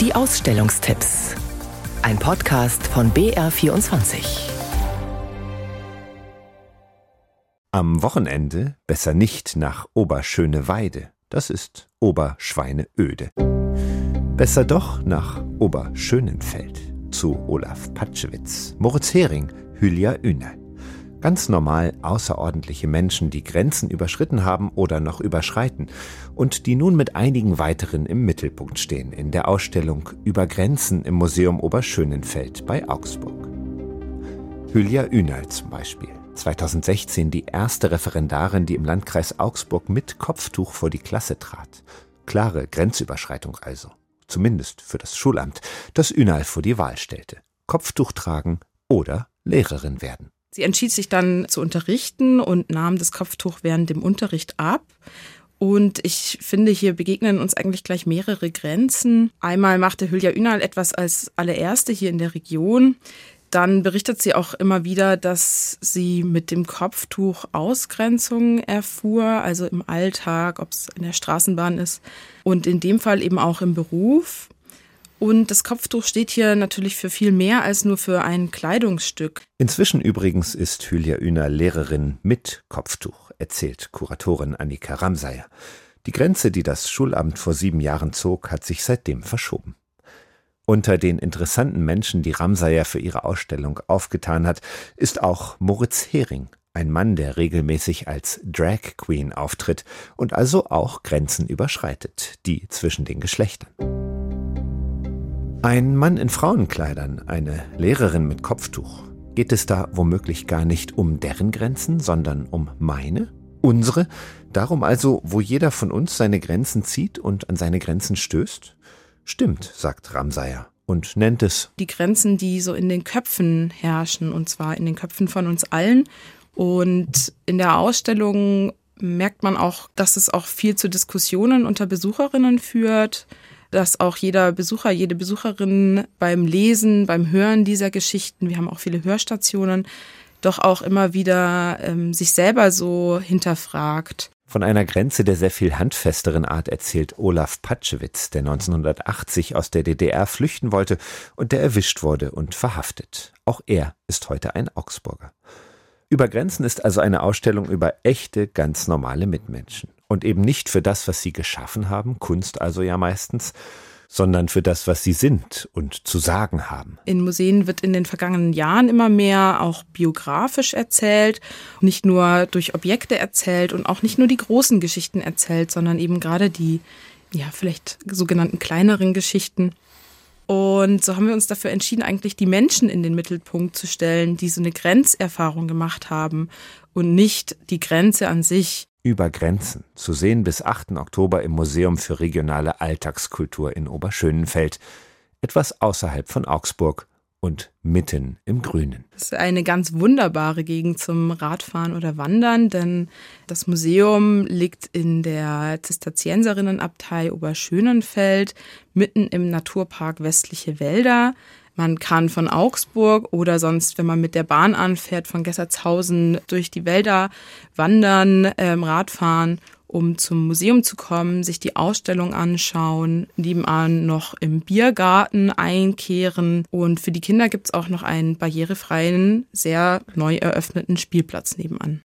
Die Ausstellungstipps. Ein Podcast von BR24. Am Wochenende besser nicht nach Oberschöneweide. Das ist Oberschweineöde. Besser doch nach Oberschönenfeld zu Olaf Patschewitz, Moritz Hering, Hülya Üner. Ganz normal außerordentliche Menschen, die Grenzen überschritten haben oder noch überschreiten und die nun mit einigen weiteren im Mittelpunkt stehen in der Ausstellung Über Grenzen im Museum Oberschönenfeld bei Augsburg. Hülya Ünal zum Beispiel. 2016 die erste Referendarin, die im Landkreis Augsburg mit Kopftuch vor die Klasse trat. Klare Grenzüberschreitung also. Zumindest für das Schulamt, das Ünal vor die Wahl stellte. Kopftuch tragen oder Lehrerin werden. Sie entschied sich dann zu unterrichten und nahm das Kopftuch während dem Unterricht ab. Und ich finde, hier begegnen uns eigentlich gleich mehrere Grenzen. Einmal machte Hülya Ünal etwas als allererste hier in der Region. Dann berichtet sie auch immer wieder, dass sie mit dem Kopftuch Ausgrenzungen erfuhr, also im Alltag, ob es in der Straßenbahn ist und in dem Fall eben auch im Beruf. Und das Kopftuch steht hier natürlich für viel mehr als nur für ein Kleidungsstück. Inzwischen übrigens ist Hülya Üner Lehrerin mit Kopftuch, erzählt Kuratorin Annika Ramsayer. Die Grenze, die das Schulamt vor sieben Jahren zog, hat sich seitdem verschoben. Unter den interessanten Menschen, die Ramsayer für ihre Ausstellung aufgetan hat, ist auch Moritz Hering, ein Mann, der regelmäßig als Drag Queen auftritt und also auch Grenzen überschreitet, die zwischen den Geschlechtern. Ein Mann in Frauenkleidern, eine Lehrerin mit Kopftuch. Geht es da womöglich gar nicht um deren Grenzen, sondern um meine? Unsere? Darum also, wo jeder von uns seine Grenzen zieht und an seine Grenzen stößt? Stimmt, sagt Ramsayer und nennt es die Grenzen, die so in den Köpfen herrschen, und zwar in den Köpfen von uns allen. Und in der Ausstellung merkt man auch, dass es auch viel zu Diskussionen unter Besucherinnen führt dass auch jeder Besucher, jede Besucherin beim Lesen, beim Hören dieser Geschichten, wir haben auch viele Hörstationen, doch auch immer wieder ähm, sich selber so hinterfragt. Von einer Grenze der sehr viel handfesteren Art erzählt Olaf Patschewitz, der 1980 aus der DDR flüchten wollte und der erwischt wurde und verhaftet. Auch er ist heute ein Augsburger. Über Grenzen ist also eine Ausstellung über echte, ganz normale Mitmenschen und eben nicht für das, was sie geschaffen haben, Kunst also ja meistens, sondern für das, was sie sind und zu sagen haben. In Museen wird in den vergangenen Jahren immer mehr auch biografisch erzählt, nicht nur durch Objekte erzählt und auch nicht nur die großen Geschichten erzählt, sondern eben gerade die, ja, vielleicht sogenannten kleineren Geschichten. Und so haben wir uns dafür entschieden, eigentlich die Menschen in den Mittelpunkt zu stellen, die so eine Grenzerfahrung gemacht haben und nicht die Grenze an sich über Grenzen, zu sehen bis 8. Oktober im Museum für regionale Alltagskultur in Oberschönenfeld, etwas außerhalb von Augsburg und mitten im Grünen. Das ist eine ganz wunderbare Gegend zum Radfahren oder Wandern, denn das Museum liegt in der Zisterzienserinnenabtei Oberschönenfeld, mitten im Naturpark Westliche Wälder. Man kann von Augsburg oder sonst, wenn man mit der Bahn anfährt, von Gessertshausen durch die Wälder wandern, ähm, Radfahren, um zum Museum zu kommen, sich die Ausstellung anschauen, nebenan noch im Biergarten einkehren. Und für die Kinder gibt's auch noch einen barrierefreien, sehr neu eröffneten Spielplatz nebenan.